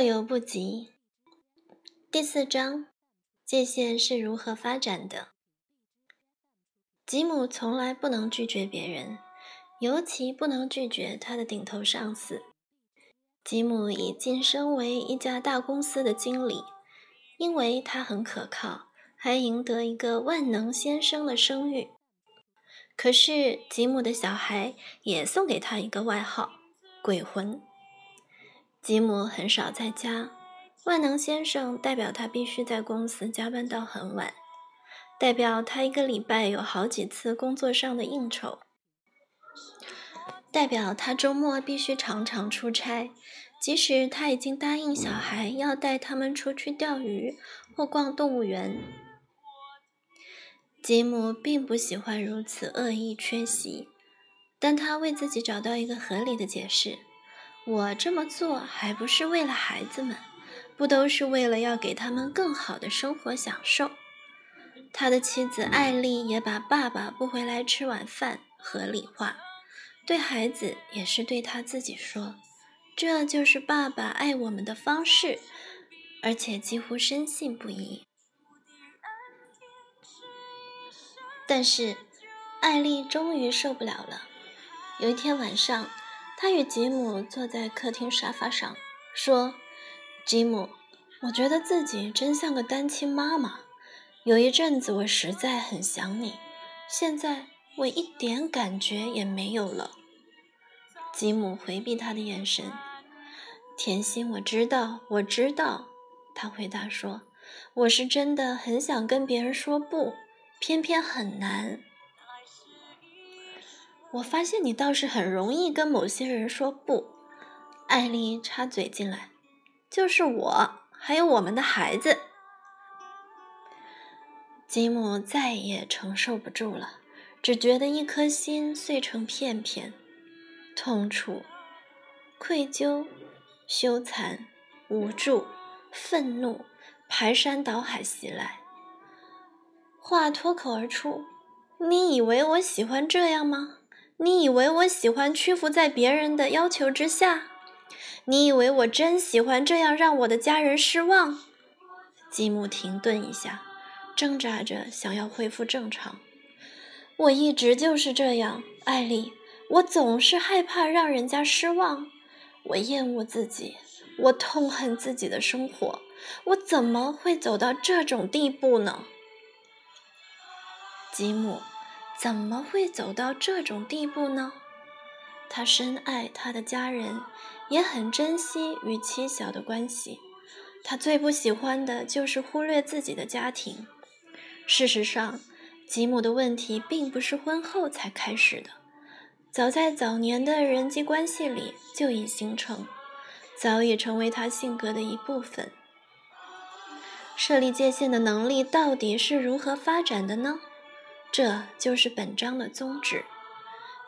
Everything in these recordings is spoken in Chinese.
过犹不及。第四章，界限是如何发展的？吉姆从来不能拒绝别人，尤其不能拒绝他的顶头上司。吉姆已晋升为一家大公司的经理，因为他很可靠，还赢得一个“万能先生”的声誉。可是，吉姆的小孩也送给他一个外号——鬼魂。吉姆很少在家，万能先生代表他必须在公司加班到很晚，代表他一个礼拜有好几次工作上的应酬。代表他周末必须常常出差，即使他已经答应小孩要带他们出去钓鱼或逛动物园。吉姆并不喜欢如此恶意缺席，但他为自己找到一个合理的解释：我这么做还不是为了孩子们，不都是为了要给他们更好的生活享受？他的妻子艾丽也把爸爸不回来吃晚饭合理化。对孩子也是对他自己说，这就是爸爸爱我们的方式，而且几乎深信不疑。但是，艾丽终于受不了了。有一天晚上，她与吉姆坐在客厅沙发上，说：“吉姆，我觉得自己真像个单亲妈妈。有一阵子我实在很想你，现在我一点感觉也没有了。”吉姆回避他的眼神。甜心，我知道，我知道。他回答说：“我是真的很想跟别人说不，偏偏很难。”我发现你倒是很容易跟某些人说不。艾丽插嘴进来：“就是我，还有我们的孩子。”吉姆再也承受不住了，只觉得一颗心碎成片片。痛楚、愧疚、羞惭、无助、愤怒排山倒海袭来，话脱口而出：“你以为我喜欢这样吗？你以为我喜欢屈服在别人的要求之下？你以为我真喜欢这样让我的家人失望？”吉姆停顿一下，挣扎着想要恢复正常。我一直就是这样，艾丽。我总是害怕让人家失望，我厌恶自己，我痛恨自己的生活，我怎么会走到这种地步呢？吉姆怎么会走到这种地步呢？他深爱他的家人，也很珍惜与妻小的关系。他最不喜欢的就是忽略自己的家庭。事实上，吉姆的问题并不是婚后才开始的。早在早年的人际关系里就已形成，早已成为他性格的一部分。设立界限的能力到底是如何发展的呢？这就是本章的宗旨。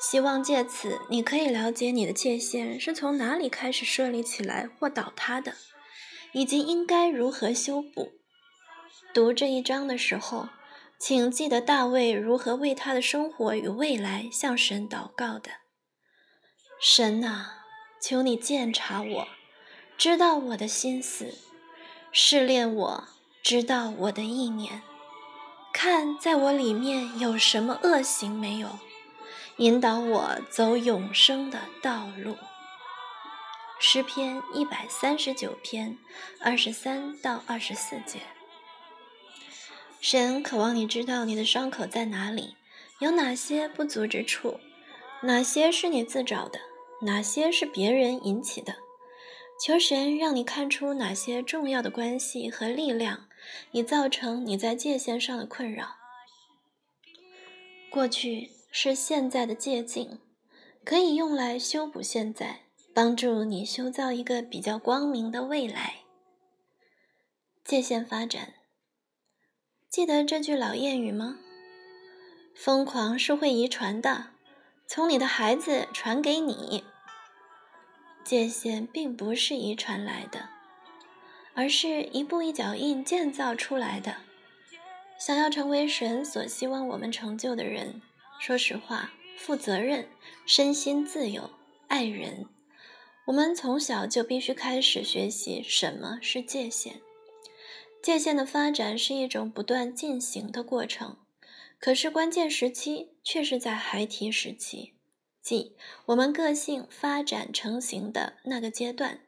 希望借此你可以了解你的界限是从哪里开始设立起来或倒塌的，以及应该如何修补。读这一章的时候。请记得大卫如何为他的生活与未来向神祷告的。神啊，求你鉴察我，知道我的心思，试炼我，知道我的意念，看在我里面有什么恶行没有，引导我走永生的道路。诗篇一百三十九篇二十三到二十四节。神渴望你知道你的伤口在哪里，有哪些不足之处，哪些是你自找的，哪些是别人引起的。求神让你看出哪些重要的关系和力量，以造成你在界限上的困扰。过去是现在的借镜，可以用来修补现在，帮助你修造一个比较光明的未来。界限发展。记得这句老谚语吗？疯狂是会遗传的，从你的孩子传给你。界限并不是遗传来的，而是一步一脚印建造出来的。想要成为神所希望我们成就的人，说实话，负责任、身心自由、爱人，我们从小就必须开始学习什么是界限。界限的发展是一种不断进行的过程，可是关键时期却是在孩提时期，即我们个性发展成型的那个阶段。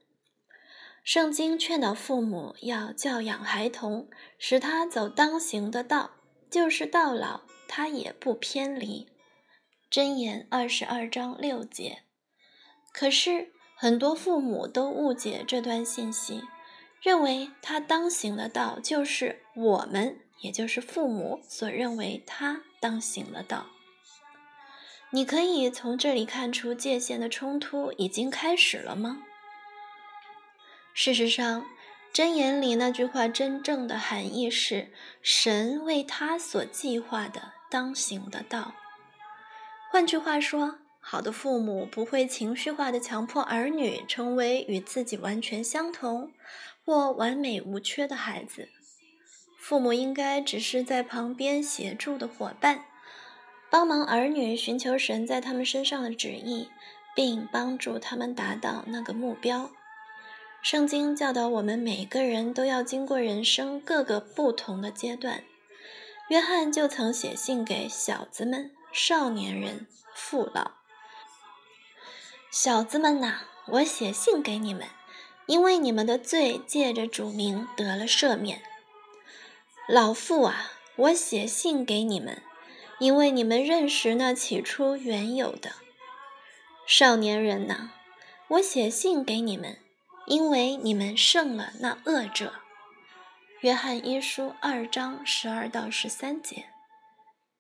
圣经劝导父母要教养孩童，使他走当行的道，就是到老他也不偏离。箴言二十二章六节。可是。很多父母都误解这段信息，认为他当行的道就是我们，也就是父母所认为他当行的道。你可以从这里看出界限的冲突已经开始了吗？事实上，箴言里那句话真正的含义是神为他所计划的当行的道。换句话说。好的父母不会情绪化的强迫儿女成为与自己完全相同或完美无缺的孩子。父母应该只是在旁边协助的伙伴，帮忙儿女寻求神在他们身上的旨意，并帮助他们达到那个目标。圣经教导我们每个人都要经过人生各个不同的阶段。约翰就曾写信给小子们、少年人、父老。小子们呐，我写信给你们，因为你们的罪借着主名得了赦免。老父啊，我写信给你们，因为你们认识那起初原有的。少年人呐，我写信给你们，因为你们胜了那恶者。约翰一书二章十二到十三节。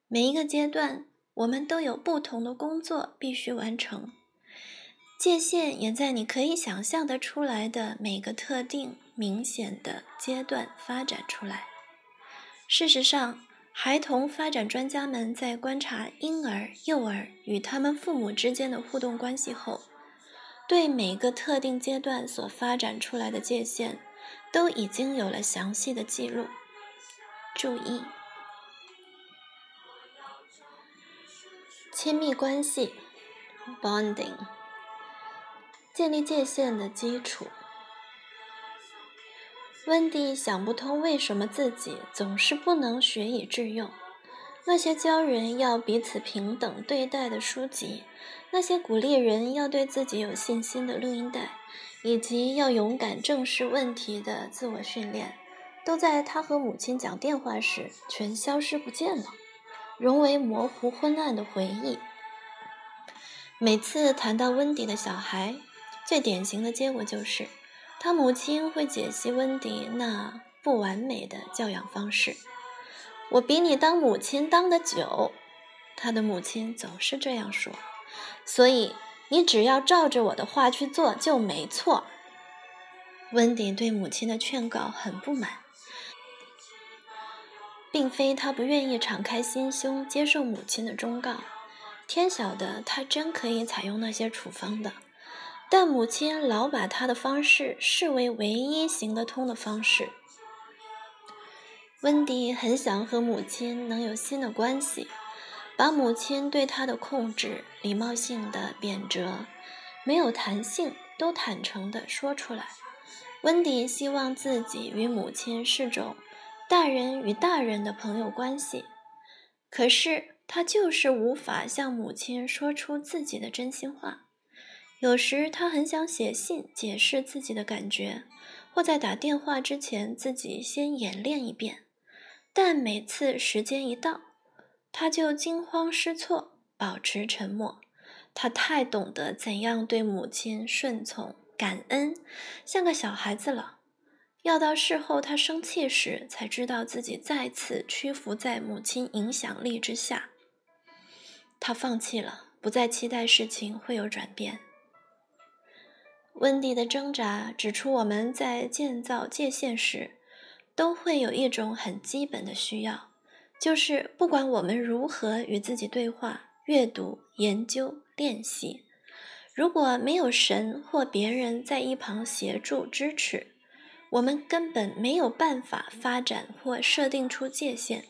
每一个阶段，我们都有不同的工作必须完成。界限也在你可以想象得出来的每个特定、明显的阶段发展出来。事实上，孩童发展专家们在观察婴儿、幼儿与他们父母之间的互动关系后，对每个特定阶段所发展出来的界限都已经有了详细的记录。注意，亲密关系 （bonding）。建立界限的基础。温蒂想不通为什么自己总是不能学以致用。那些教人要彼此平等对待的书籍，那些鼓励人要对自己有信心的录音带，以及要勇敢正视问题的自我训练，都在他和母亲讲电话时全消失不见了，融为模糊昏暗的回忆。每次谈到温迪的小孩，最典型的结果就是，他母亲会解析温迪那不完美的教养方式。我比你当母亲当的久，他的母亲总是这样说。所以你只要照着我的话去做就没错。温迪对母亲的劝告很不满，并非他不愿意敞开心胸接受母亲的忠告。天晓得，他真可以采用那些处方的。但母亲老把他的方式视为唯一行得通的方式。温迪很想和母亲能有新的关系，把母亲对他的控制、礼貌性的贬谪、没有弹性都坦诚地说出来。温迪希望自己与母亲是种大人与大人的朋友关系，可是他就是无法向母亲说出自己的真心话。有时他很想写信解释自己的感觉，或在打电话之前自己先演练一遍，但每次时间一到，他就惊慌失措，保持沉默。他太懂得怎样对母亲顺从、感恩，像个小孩子了。要到事后他生气时，才知道自己再次屈服在母亲影响力之下。他放弃了，不再期待事情会有转变。温蒂的挣扎指出，我们在建造界限时，都会有一种很基本的需要，就是不管我们如何与自己对话、阅读、研究、练习，如果没有神或别人在一旁协助支持，我们根本没有办法发展或设定出界限。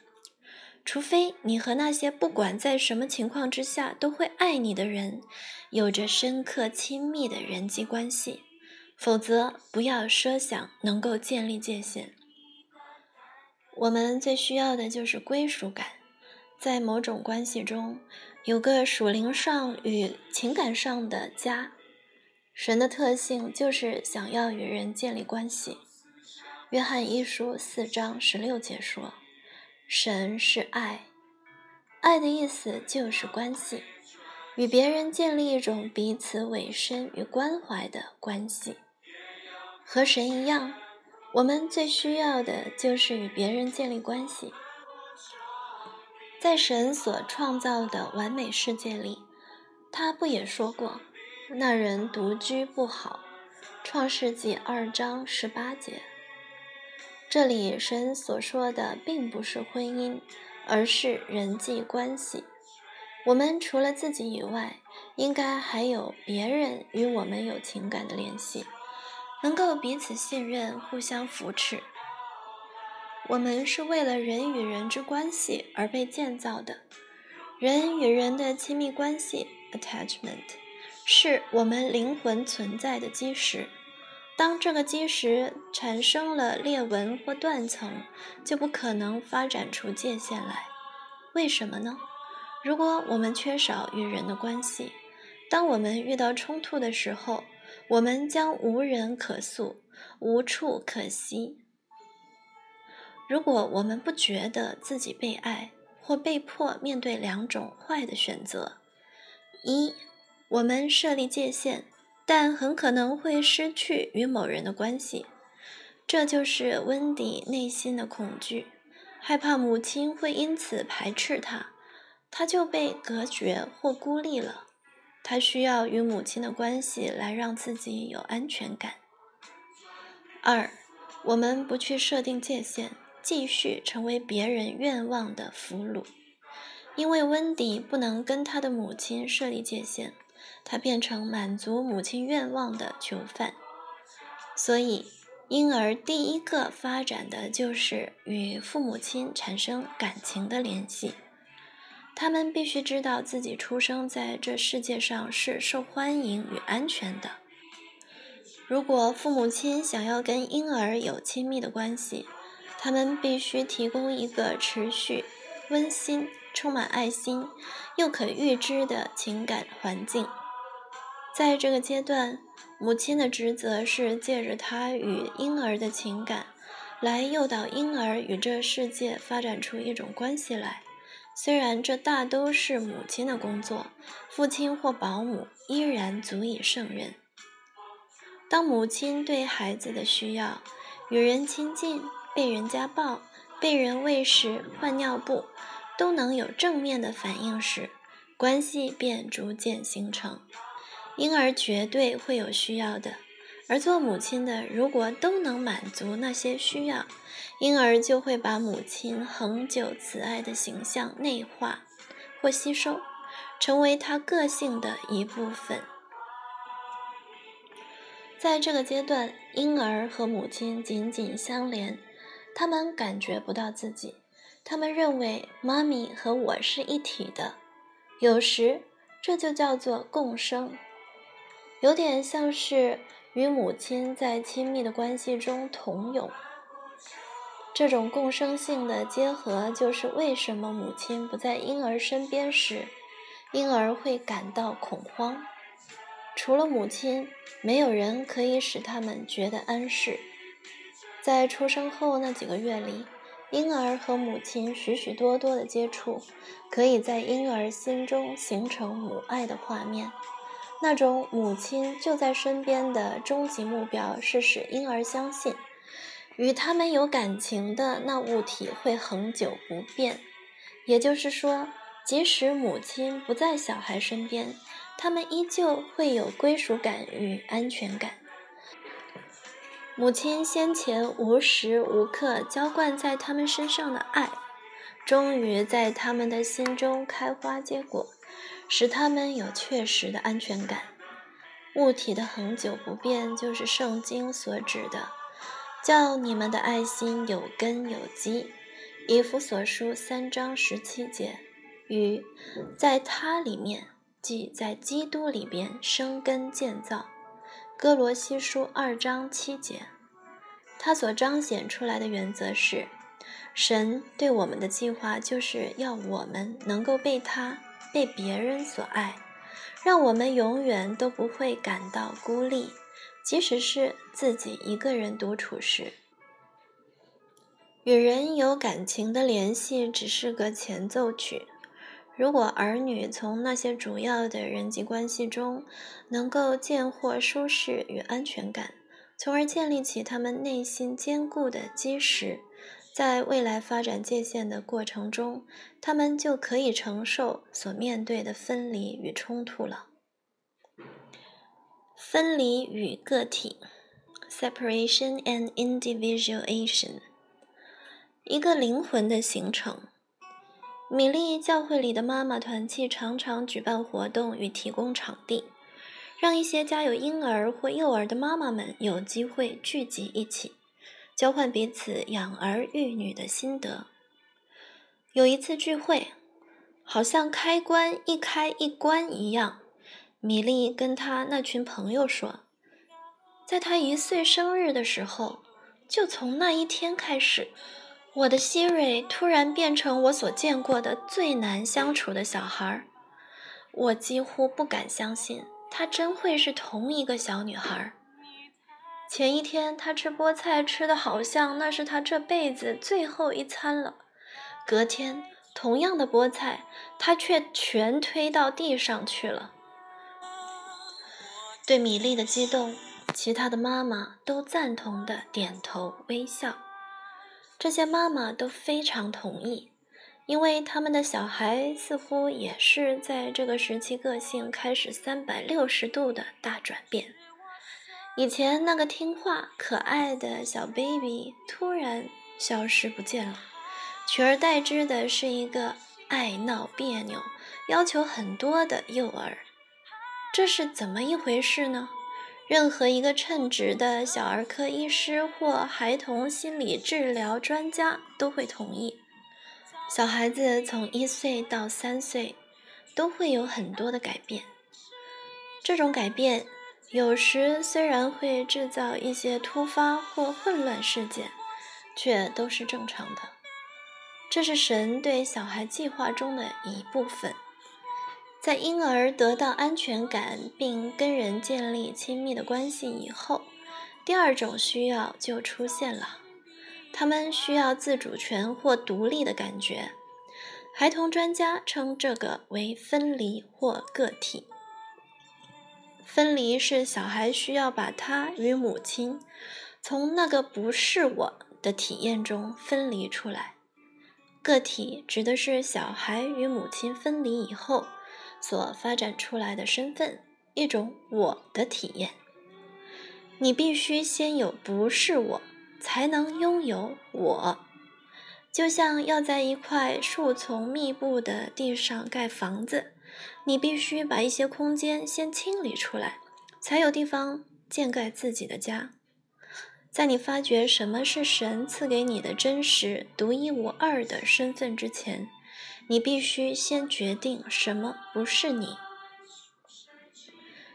除非你和那些不管在什么情况之下都会爱你的人有着深刻亲密的人际关系，否则不要设想能够建立界限。我们最需要的就是归属感，在某种关系中有个属灵上与情感上的家。神的特性就是想要与人建立关系。约翰一书四章十六节说：“神是爱，爱的意思就是关系，与别人建立一种彼此委身与关怀的关系。和神一样，我们最需要的就是与别人建立关系。在神所创造的完美世界里，他不也说过？”那人独居不好，《创世纪》二章十八节。这里神所说的并不是婚姻，而是人际关系。我们除了自己以外，应该还有别人与我们有情感的联系，能够彼此信任、互相扶持。我们是为了人与人之关系而被建造的，人与人的亲密关系 （attachment）。是我们灵魂存在的基石。当这个基石产生了裂纹或断层，就不可能发展出界限来。为什么呢？如果我们缺少与人的关系，当我们遇到冲突的时候，我们将无人可诉，无处可栖。如果我们不觉得自己被爱，或被迫面对两种坏的选择：一。我们设立界限，但很可能会失去与某人的关系。这就是温迪内心的恐惧，害怕母亲会因此排斥他，他就被隔绝或孤立了。他需要与母亲的关系来让自己有安全感。二，我们不去设定界限，继续成为别人愿望的俘虏，因为温迪不能跟他的母亲设立界限。他变成满足母亲愿望的囚犯，所以婴儿第一个发展的就是与父母亲产生感情的联系。他们必须知道自己出生在这世界上是受欢迎与安全的。如果父母亲想要跟婴儿有亲密的关系，他们必须提供一个持续、温馨、充满爱心又可预知的情感环境。在这个阶段，母亲的职责是借着她与婴儿的情感，来诱导婴儿与这世界发展出一种关系来。虽然这大都是母亲的工作，父亲或保姆依然足以胜任。当母亲对孩子的需要、与人亲近、被人家抱、被人喂食、换尿布，都能有正面的反应时，关系便逐渐形成。婴儿绝对会有需要的，而做母亲的如果都能满足那些需要，婴儿就会把母亲恒久慈爱的形象内化或吸收，成为他个性的一部分。在这个阶段，婴儿和母亲紧紧相连，他们感觉不到自己，他们认为妈咪和我是一体的，有时这就叫做共生。有点像是与母亲在亲密的关系中同泳，这种共生性的结合，就是为什么母亲不在婴儿身边时，婴儿会感到恐慌。除了母亲，没有人可以使他们觉得安适。在出生后那几个月里，婴儿和母亲许许多多的接触，可以在婴儿心中形成母爱的画面。那种母亲就在身边的终极目标是使婴儿相信，与他们有感情的那物体会恒久不变。也就是说，即使母亲不在小孩身边，他们依旧会有归属感与安全感。母亲先前无时无刻浇灌在他们身上的爱，终于在他们的心中开花结果。使他们有确实的安全感。物体的恒久不变，就是圣经所指的，叫你们的爱心有根有基，以弗所书三章十七节，与在他里面，即在基督里边生根建造。哥罗西书二章七节，他所彰显出来的原则是，神对我们的计划就是要我们能够被他、被别人所爱，让我们永远都不会感到孤立，即使是自己一个人独处时。与人有感情的联系只是个前奏曲。如果儿女从那些主要的人际关系中能够见获舒适与安全感，从而建立起他们内心坚固的基石，在未来发展界限的过程中，他们就可以承受所面对的分离与冲突了。分离与个体 （separation and individuation）。一个灵魂的形成。米利教会里的妈妈团契常常举办活动与提供场地，让一些家有婴儿或幼儿的妈妈们有机会聚集一起，交换彼此养儿育女的心得。有一次聚会，好像开关一开一关一样，米莉跟她那群朋友说，在她一岁生日的时候，就从那一天开始。我的希瑞突然变成我所见过的最难相处的小孩儿，我几乎不敢相信她真会是同一个小女孩儿。前一天他吃菠菜吃的好像那是他这辈子最后一餐了，隔天同样的菠菜他却全推到地上去了。对米粒的激动，其他的妈妈都赞同的点头微笑。这些妈妈都非常同意，因为他们的小孩似乎也是在这个时期个性开始三百六十度的大转变。以前那个听话可爱的小 baby 突然消失不见了，取而代之的是一个爱闹别扭、要求很多的幼儿。这是怎么一回事呢？任何一个称职的小儿科医师或孩童心理治疗专家都会同意，小孩子从一岁到三岁都会有很多的改变。这种改变有时虽然会制造一些突发或混乱事件，却都是正常的。这是神对小孩计划中的一部分。在婴儿得到安全感并跟人建立亲密的关系以后，第二种需要就出现了。他们需要自主权或独立的感觉。孩童专家称这个为分离或个体。分离是小孩需要把他与母亲从那个不是我的体验中分离出来。个体指的是小孩与母亲分离以后。所发展出来的身份，一种我的体验。你必须先有不是我，才能拥有我。就像要在一块树丛密布的地上盖房子，你必须把一些空间先清理出来，才有地方建盖自己的家。在你发觉什么是神赐给你的真实、独一无二的身份之前。你必须先决定什么不是你。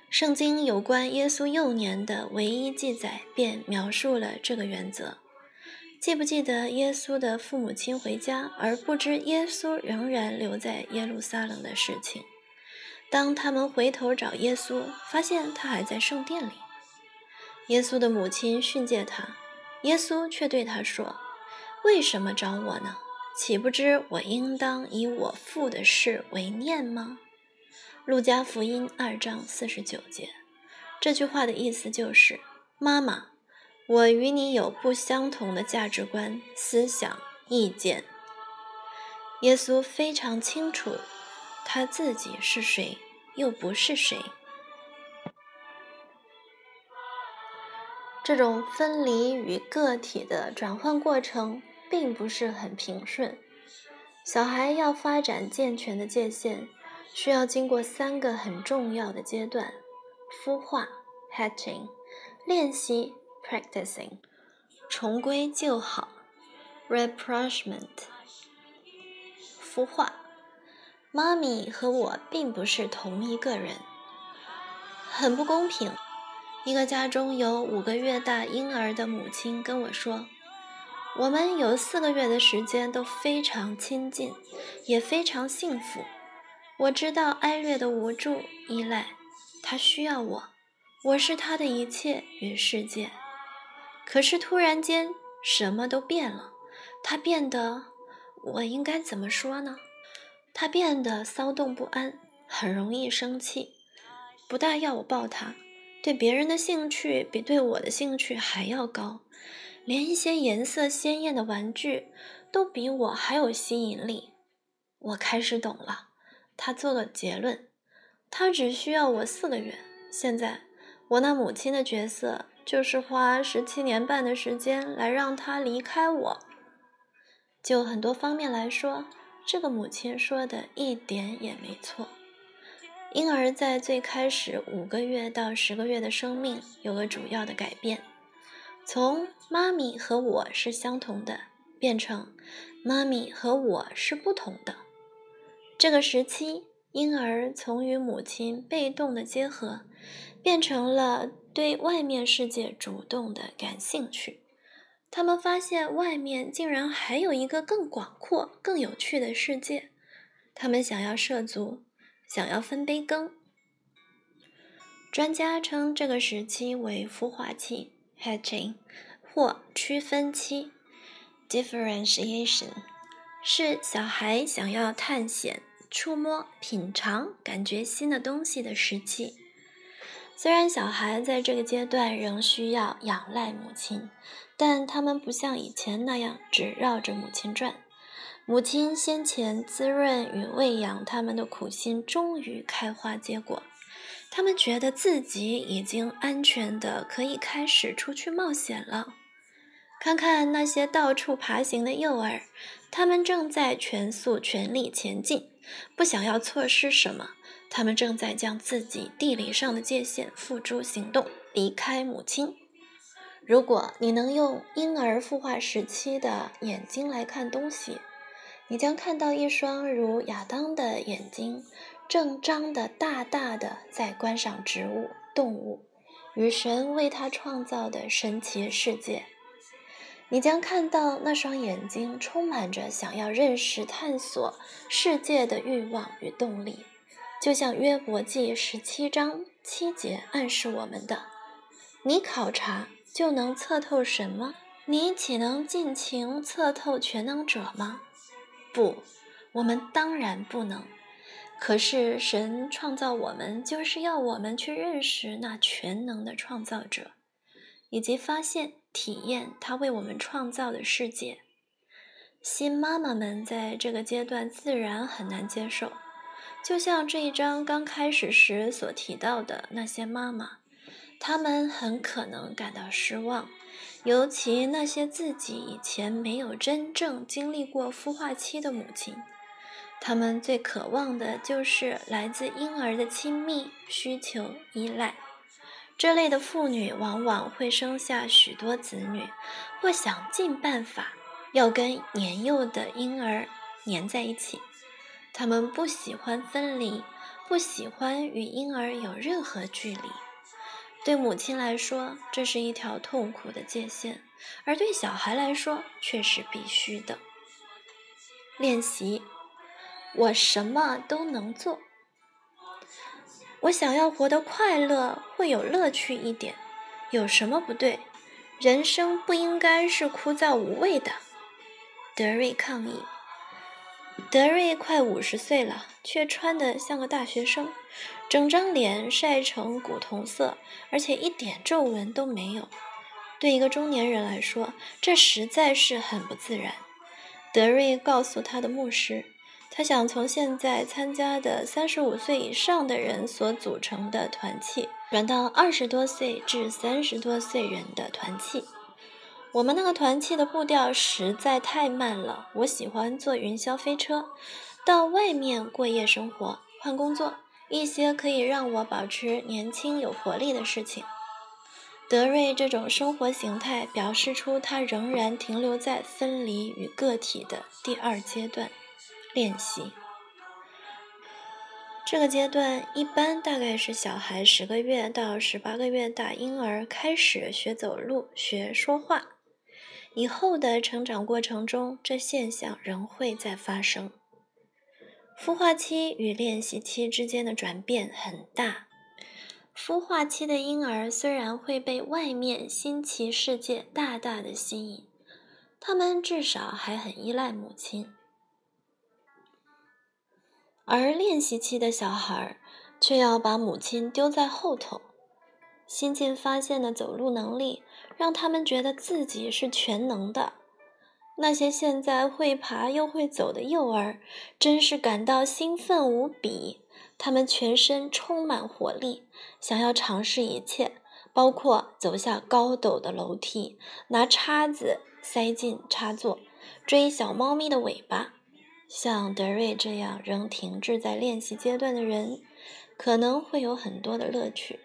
圣经有关耶稣幼年的唯一记载，便描述了这个原则。记不记得耶稣的父母亲回家，而不知耶稣仍然留在耶路撒冷的事情？当他们回头找耶稣，发现他还在圣殿里。耶稣的母亲训诫他，耶稣却对他说：“为什么找我呢？”岂不知我应当以我父的事为念吗？路加福音二章四十九节，这句话的意思就是：妈妈，我与你有不相同的价值观、思想、意见。耶稣非常清楚他自己是谁，又不是谁。这种分离与个体的转换过程。并不是很平顺。小孩要发展健全的界限，需要经过三个很重要的阶段：孵化 （hatching）、练习 （practicing）、重归就好 （rapprochement） 孵化。妈咪和我并不是同一个人，很不公平。一个家中有五个月大婴儿的母亲跟我说：“我们有四个月的时间都非常亲近，也非常幸福。我知道艾略的无助、依赖，他需要我，我是他的一切与世界。可是突然间，什么都变了，他变得……我应该怎么说呢？他变得骚动不安，很容易生气，不大要我抱他。”对别人的兴趣比对我的兴趣还要高，连一些颜色鲜艳的玩具都比我还有吸引力。我开始懂了，他做个结论：他只需要我四个月。现在，我那母亲的角色就是花十七年半的时间来让他离开我。就很多方面来说，这个母亲说的一点也没错。婴儿在最开始五个月到十个月的生命有个主要的改变，从妈咪和我是相同的变成妈咪和我是不同的。这个时期，婴儿从与母亲被动的结合，变成了对外面世界主动的感兴趣。他们发现外面竟然还有一个更广阔、更有趣的世界，他们想要涉足。想要分杯羹。专家称这个时期为孵化期 （hatching） 或区分期 （differentiation），是小孩想要探险、触摸、品尝、感觉新的东西的时期。虽然小孩在这个阶段仍需要仰赖母亲，但他们不像以前那样只绕着母亲转。母亲先前滋润与喂养他们的苦心终于开花结果，他们觉得自己已经安全的可以开始出去冒险了。看看那些到处爬行的幼儿，他们正在全速全力前进，不想要错失什么。他们正在将自己地理上的界限付诸行动，离开母亲。如果你能用婴儿孵化时期的眼睛来看东西，你将看到一双如亚当的眼睛，正张得大大的，在观赏植物、动物与神为他创造的神奇世界。你将看到那双眼睛充满着想要认识、探索世界的欲望与动力，就像约伯记十七章七节暗示我们的：“你考察就能测透什么？你岂能尽情测透全能者吗？”不，我们当然不能。可是神创造我们，就是要我们去认识那全能的创造者，以及发现、体验他为我们创造的世界。新妈妈们在这个阶段自然很难接受，就像这一章刚开始时所提到的那些妈妈，她们很可能感到失望。尤其那些自己以前没有真正经历过孵化期的母亲，她们最渴望的就是来自婴儿的亲密、需求、依赖。这类的妇女往往会生下许多子女，或想尽办法要跟年幼的婴儿粘在一起。他们不喜欢分离，不喜欢与婴儿有任何距离。对母亲来说，这是一条痛苦的界限，而对小孩来说却是必须的。练习，我什么都能做。我想要活得快乐，会有乐趣一点，有什么不对？人生不应该是枯燥无味的。德瑞抗议。德瑞快五十岁了，却穿得像个大学生，整张脸晒成古铜色，而且一点皱纹都没有。对一个中年人来说，这实在是很不自然。德瑞告诉他的牧师，他想从现在参加的三十五岁以上的人所组成的团契，转到二十多岁至三十多岁人的团契。我们那个团契的步调实在太慢了。我喜欢坐云霄飞车，到外面过夜生活，换工作，一些可以让我保持年轻有活力的事情。德瑞这种生活形态表示出他仍然停留在分离与个体的第二阶段，练习。这个阶段一般大概是小孩十个月到十八个月大婴儿开始学走路、学说话。以后的成长过程中，这现象仍会再发生。孵化期与练习期之间的转变很大。孵化期的婴儿虽然会被外面新奇世界大大的吸引，他们至少还很依赖母亲。而练习期的小孩却要把母亲丢在后头。新近发现的走路能力让他们觉得自己是全能的。那些现在会爬又会走的幼儿真是感到兴奋无比。他们全身充满活力，想要尝试一切，包括走下高陡的楼梯、拿叉子塞进插座、追小猫咪的尾巴。像德瑞这样仍停滞在练习阶段的人，可能会有很多的乐趣。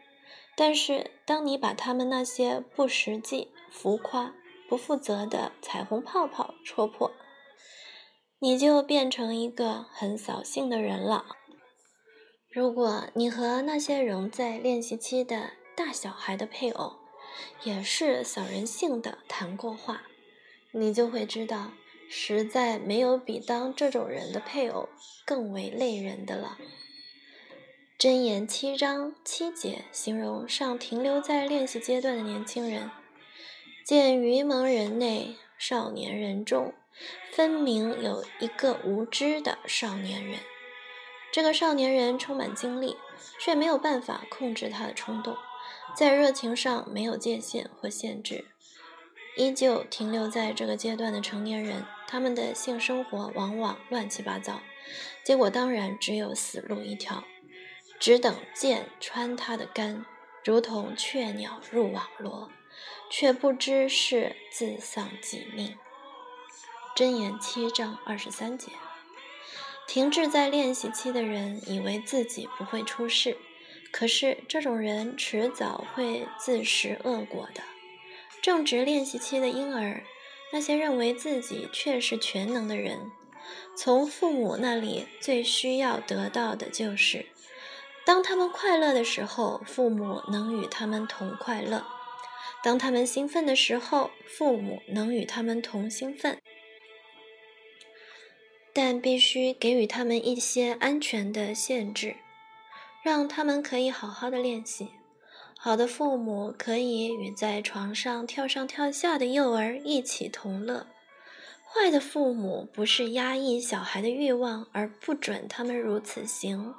但是，当你把他们那些不实际、浮夸、不负责的彩虹泡泡戳破，你就变成一个很扫兴的人了。如果你和那些仍在练习期的大小孩的配偶也是扫人性的谈过话，你就会知道。实在没有比当这种人的配偶更为累人的了。箴言七章七节形容尚停留在练习阶段的年轻人：见愚蒙人内少年人中，分明有一个无知的少年人。这个少年人充满精力，却没有办法控制他的冲动，在热情上没有界限或限制。依旧停留在这个阶段的成年人，他们的性生活往往乱七八糟，结果当然只有死路一条，只等箭穿他的肝，如同雀鸟入网罗，却不知是自丧己命。箴言七章二十三节，停滞在练习期的人以为自己不会出事，可是这种人迟早会自食恶果的。正值练习期的婴儿，那些认为自己却是全能的人，从父母那里最需要得到的就是：当他们快乐的时候，父母能与他们同快乐；当他们兴奋的时候，父母能与他们同兴奋。但必须给予他们一些安全的限制，让他们可以好好的练习。好的父母可以与在床上跳上跳下的幼儿一起同乐。坏的父母不是压抑小孩的欲望而不准他们如此行，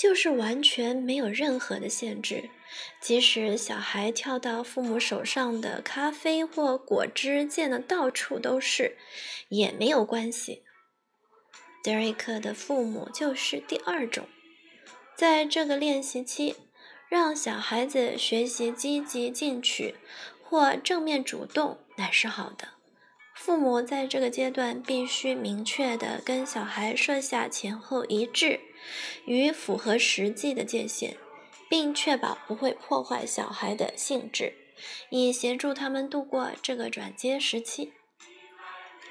就是完全没有任何的限制。即使小孩跳到父母手上的咖啡或果汁溅得到处都是，也没有关系。德瑞克的父母就是第二种，在这个练习期。让小孩子学习积极进取或正面主动乃是好的。父母在这个阶段必须明确地跟小孩设下前后一致与符合实际的界限，并确保不会破坏小孩的兴致，以协助他们度过这个转接时期。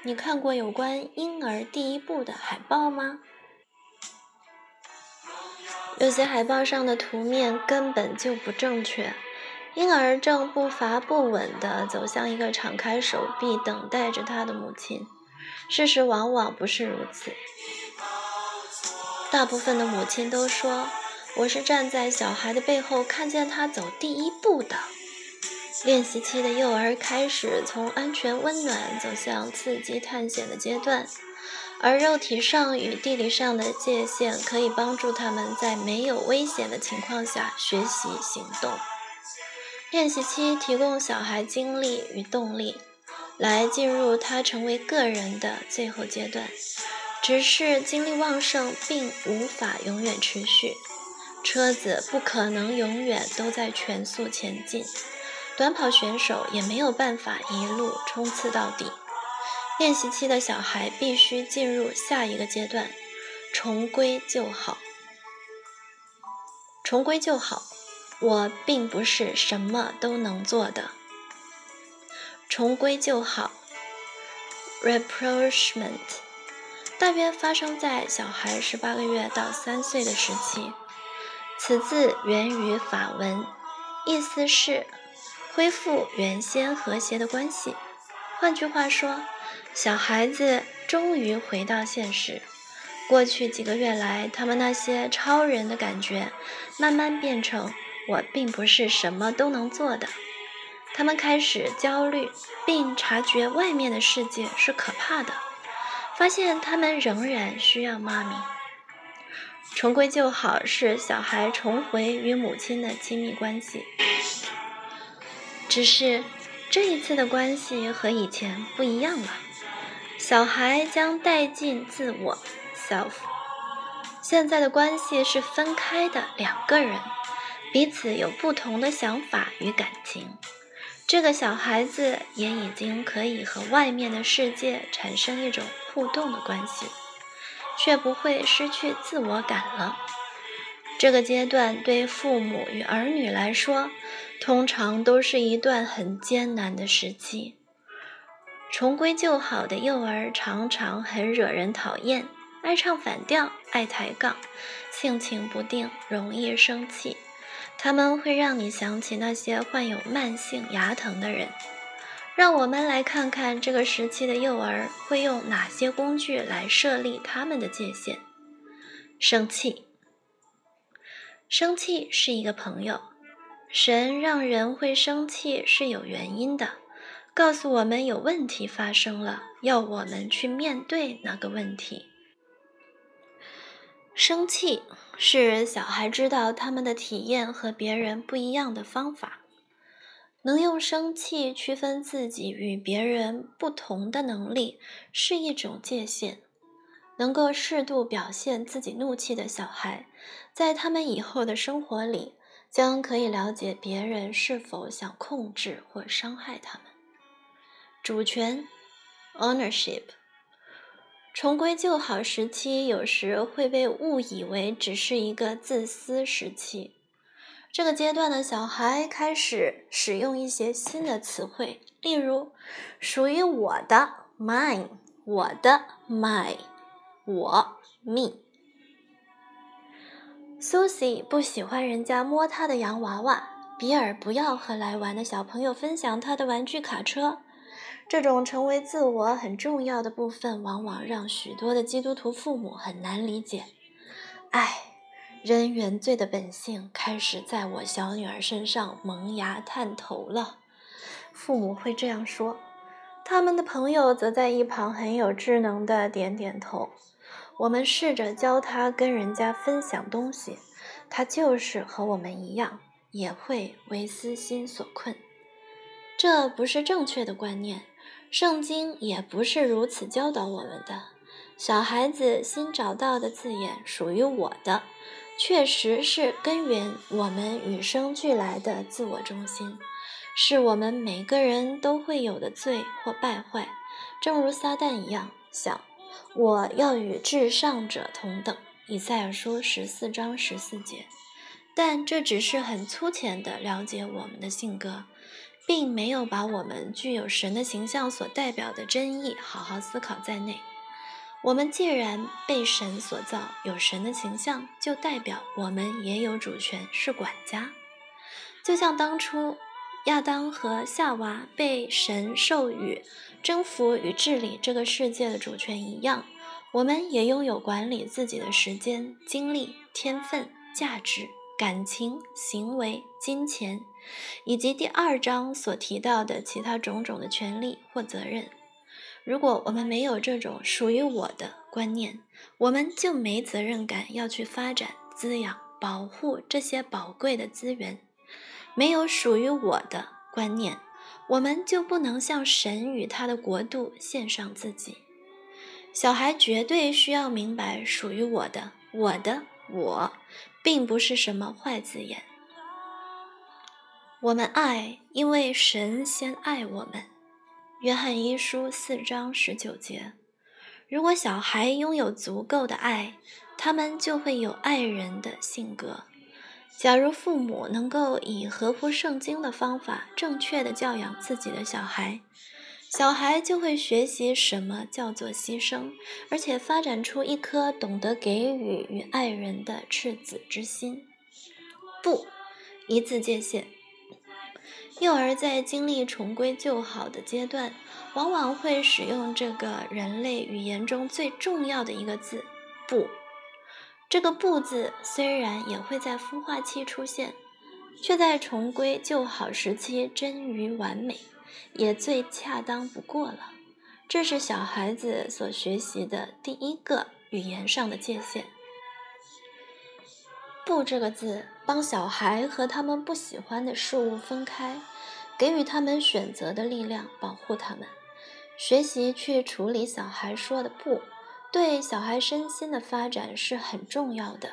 你看过有关婴儿第一步的海报吗？有些海报上的图面根本就不正确，婴儿正步伐不稳地走向一个敞开手臂等待着他的母亲。事实往往不是如此。大部分的母亲都说：“我是站在小孩的背后看见他走第一步的。”练习期的幼儿开始从安全温暖走向刺激探险的阶段。而肉体上与地理上的界限可以帮助他们在没有危险的情况下学习行动。练习期提供小孩精力与动力，来进入他成为个人的最后阶段。只是精力旺盛并无法永远持续，车子不可能永远都在全速前进，短跑选手也没有办法一路冲刺到底。练习期的小孩必须进入下一个阶段，重归就好。重归就好，我并不是什么都能做的。重归就好，rapprochement，大约发生在小孩十八个月到三岁的时期。此字源于法文，意思是恢复原先和谐的关系。换句话说，小孩子终于回到现实。过去几个月来，他们那些超人的感觉，慢慢变成我并不是什么都能做的。他们开始焦虑，并察觉外面的世界是可怕的，发现他们仍然需要妈咪。重归就好是小孩重回与母亲的亲密关系，只是这一次的关系和以前不一样了。小孩将带进自我。self，现在的关系是分开的两个人，彼此有不同的想法与感情。这个小孩子也已经可以和外面的世界产生一种互动的关系，却不会失去自我感了。这个阶段对父母与儿女来说，通常都是一段很艰难的时期。重归旧好的幼儿常常很惹人讨厌。爱唱反调，爱抬杠，性情不定，容易生气。他们会让你想起那些患有慢性牙疼的人。让我们来看看这个时期的幼儿会用哪些工具来设立他们的界限。生气，生气是一个朋友。神让人会生气是有原因的，告诉我们有问题发生了，要我们去面对那个问题。生气是小孩知道他们的体验和别人不一样的方法。能用生气区分自己与别人不同的能力是一种界限。能够适度表现自己怒气的小孩，在他们以后的生活里，将可以了解别人是否想控制或伤害他们。主权，ownership。重归旧好时期有时会被误以为只是一个自私时期。这个阶段的小孩开始使用一些新的词汇，例如“属于我的 ”（mine）、“我的 ”（my）、“我 ”（me）。Susie 不喜欢人家摸她的洋娃娃，比尔不要和来玩的小朋友分享他的玩具卡车。这种成为自我很重要的部分，往往让许多的基督徒父母很难理解。唉，人原罪的本性开始在我小女儿身上萌芽探头了。父母会这样说，他们的朋友则在一旁很有智能的点点头。我们试着教他跟人家分享东西，他就是和我们一样，也会为私心所困。这不是正确的观念。圣经也不是如此教导我们的。小孩子新找到的字眼“属于我的”，确实是根源我们与生俱来的自我中心，是我们每个人都会有的罪或败坏。正如撒旦一样，想我要与至上者同等。以赛亚书十四章十四节。但这只是很粗浅的了解我们的性格。并没有把我们具有神的形象所代表的真意好好思考在内。我们既然被神所造，有神的形象，就代表我们也有主权，是管家。就像当初亚当和夏娃被神授予征服与治理这个世界的主权一样，我们也拥有管理自己的时间、精力、天分、价值。感情、行为、金钱，以及第二章所提到的其他种种的权利或责任。如果我们没有这种属于我的观念，我们就没责任感要去发展、滋养、保护这些宝贵的资源。没有属于我的观念，我们就不能向神与他的国度献上自己。小孩绝对需要明白属于我的，我的。我并不是什么坏字眼。我们爱，因为神先爱我们。约翰一书四章十九节。如果小孩拥有足够的爱，他们就会有爱人的性格。假如父母能够以合乎圣经的方法正确的教养自己的小孩，小孩就会学习什么叫做牺牲，而且发展出一颗懂得给予与爱人的赤子之心。不，一字界限。幼儿在经历重归旧好的阶段，往往会使用这个人类语言中最重要的一个字“不”。这个“不”字虽然也会在孵化期出现，却在重归旧好时期臻于完美，也最恰当不过了。这是小孩子所学习的第一个语言上的界限。“不”这个字帮小孩和他们不喜欢的事物分开。给予他们选择的力量，保护他们。学习去处理小孩说的“不”，对小孩身心的发展是很重要的。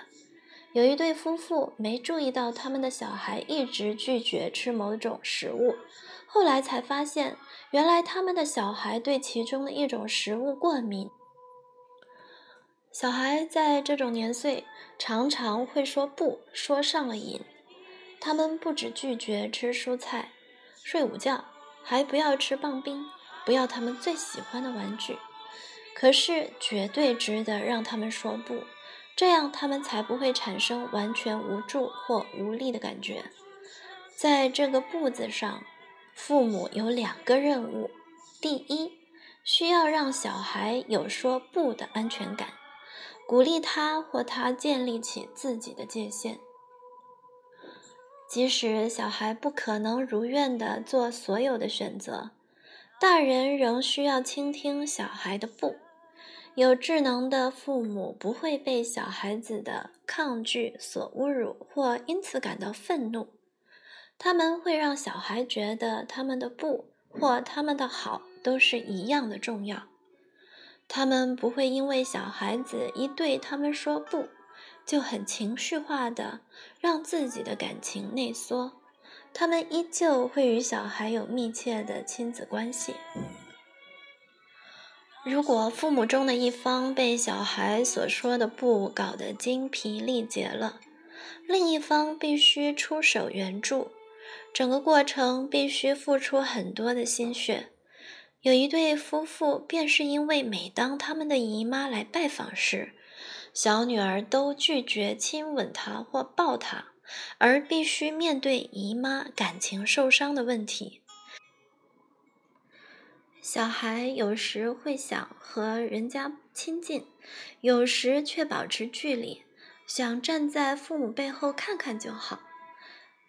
有一对夫妇没注意到他们的小孩一直拒绝吃某种食物，后来才发现，原来他们的小孩对其中的一种食物过敏。小孩在这种年岁常常会说“不”，说上了瘾。他们不止拒绝吃蔬菜。睡午觉，还不要吃棒冰，不要他们最喜欢的玩具。可是绝对值得让他们说不，这样他们才不会产生完全无助或无力的感觉。在这个“不”字上，父母有两个任务：第一，需要让小孩有说不的安全感，鼓励他或他建立起自己的界限。即使小孩不可能如愿地做所有的选择，大人仍需要倾听小孩的“不”。有智能的父母不会被小孩子的抗拒所侮辱，或因此感到愤怒。他们会让小孩觉得他们的“不”或他们的好都是一样的重要。他们不会因为小孩子一对他们说“不”。就很情绪化的让自己的感情内缩，他们依旧会与小孩有密切的亲子关系。如果父母中的一方被小孩所说的“不”搞得精疲力竭了，另一方必须出手援助，整个过程必须付出很多的心血。有一对夫妇便是因为每当他们的姨妈来拜访时，小女儿都拒绝亲吻她或抱她，而必须面对姨妈感情受伤的问题。小孩有时会想和人家亲近，有时却保持距离，想站在父母背后看看就好。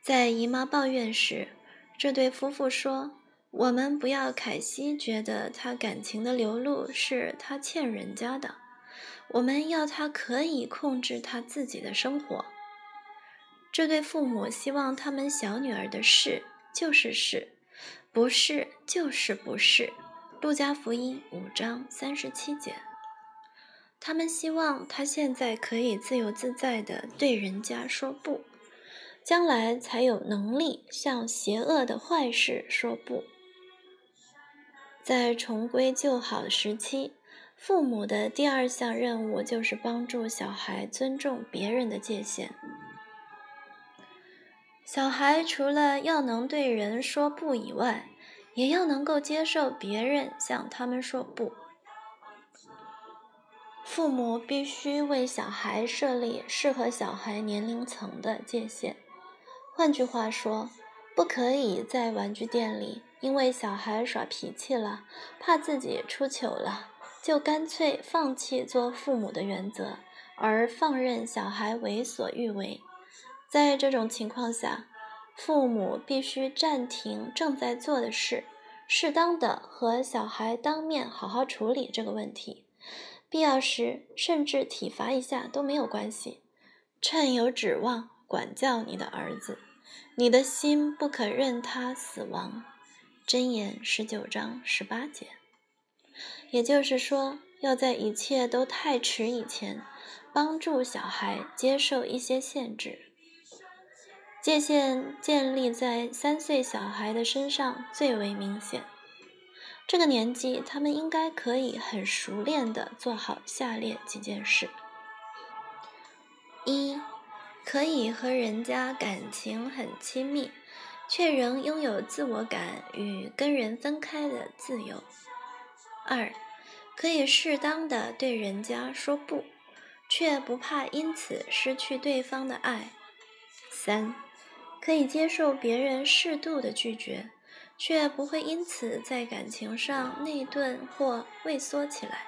在姨妈抱怨时，这对夫妇说：“我们不要凯西觉得他感情的流露是他欠人家的。”我们要他可以控制他自己的生活。这对父母希望他们小女儿的事就是是，不是就是不是。路加福音五章三十七节。他们希望他现在可以自由自在地对人家说不，将来才有能力向邪恶的坏事说不。在重归旧好时期。父母的第二项任务就是帮助小孩尊重别人的界限。小孩除了要能对人说不以外，也要能够接受别人向他们说不。父母必须为小孩设立适合小孩年龄层的界限。换句话说，不可以在玩具店里，因为小孩耍脾气了，怕自己出糗了。就干脆放弃做父母的原则，而放任小孩为所欲为。在这种情况下，父母必须暂停正在做的事，适当的和小孩当面好好处理这个问题，必要时甚至体罚一下都没有关系。趁有指望，管教你的儿子，你的心不可任他死亡。箴言十九章十八节。也就是说，要在一切都太迟以前，帮助小孩接受一些限制。界限建立在三岁小孩的身上最为明显。这个年纪，他们应该可以很熟练地做好下列几件事：一，可以和人家感情很亲密，却仍拥有自我感与跟人分开的自由。二，可以适当的对人家说不，却不怕因此失去对方的爱。三，可以接受别人适度的拒绝，却不会因此在感情上内钝或畏缩起来。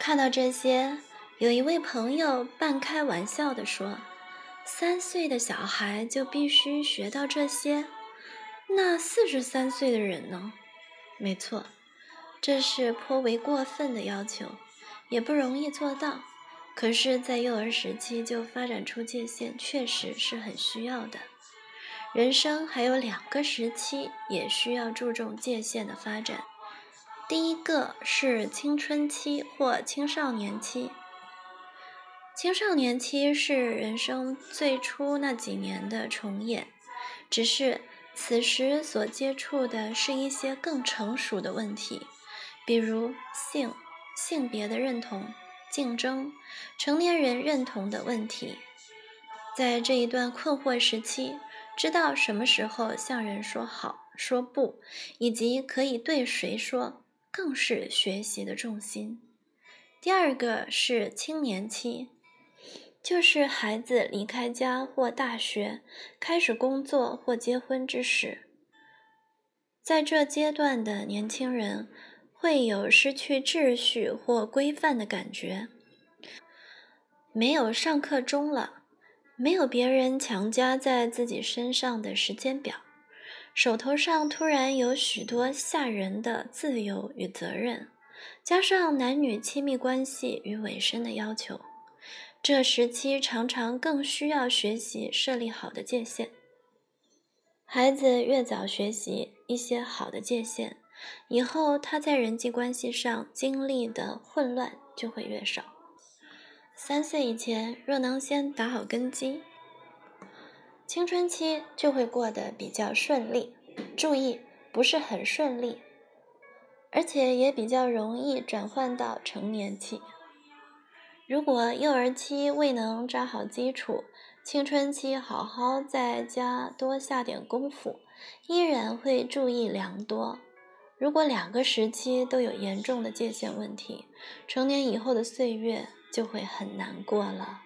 看到这些，有一位朋友半开玩笑地说。三岁的小孩就必须学到这些，那四十三岁的人呢？没错，这是颇为过分的要求，也不容易做到。可是，在幼儿时期就发展出界限，确实是很需要的。人生还有两个时期也需要注重界限的发展，第一个是青春期或青少年期。青少年期是人生最初那几年的重演，只是此时所接触的是一些更成熟的问题，比如性、性别的认同、竞争、成年人认同的问题。在这一段困惑时期，知道什么时候向人说好、说不，以及可以对谁说，更是学习的重心。第二个是青年期。就是孩子离开家或大学，开始工作或结婚之时，在这阶段的年轻人会有失去秩序或规范的感觉，没有上课钟了，没有别人强加在自己身上的时间表，手头上突然有许多吓人的自由与责任，加上男女亲密关系与委身的要求。这时期常常更需要学习设立好的界限。孩子越早学习一些好的界限，以后他在人际关系上经历的混乱就会越少。三岁以前若能先打好根基，青春期就会过得比较顺利。注意，不是很顺利，而且也比较容易转换到成年期。如果幼儿期未能扎好基础，青春期好好在家多下点功夫，依然会注意良多。如果两个时期都有严重的界限问题，成年以后的岁月就会很难过了。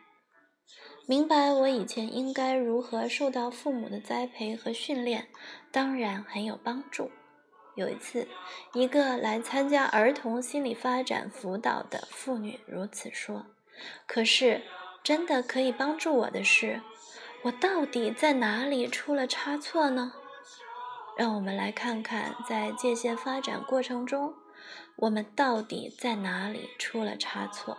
明白我以前应该如何受到父母的栽培和训练，当然很有帮助。有一次，一个来参加儿童心理发展辅导的妇女如此说：“可是，真的可以帮助我的是，我到底在哪里出了差错呢？”让我们来看看，在界限发展过程中，我们到底在哪里出了差错。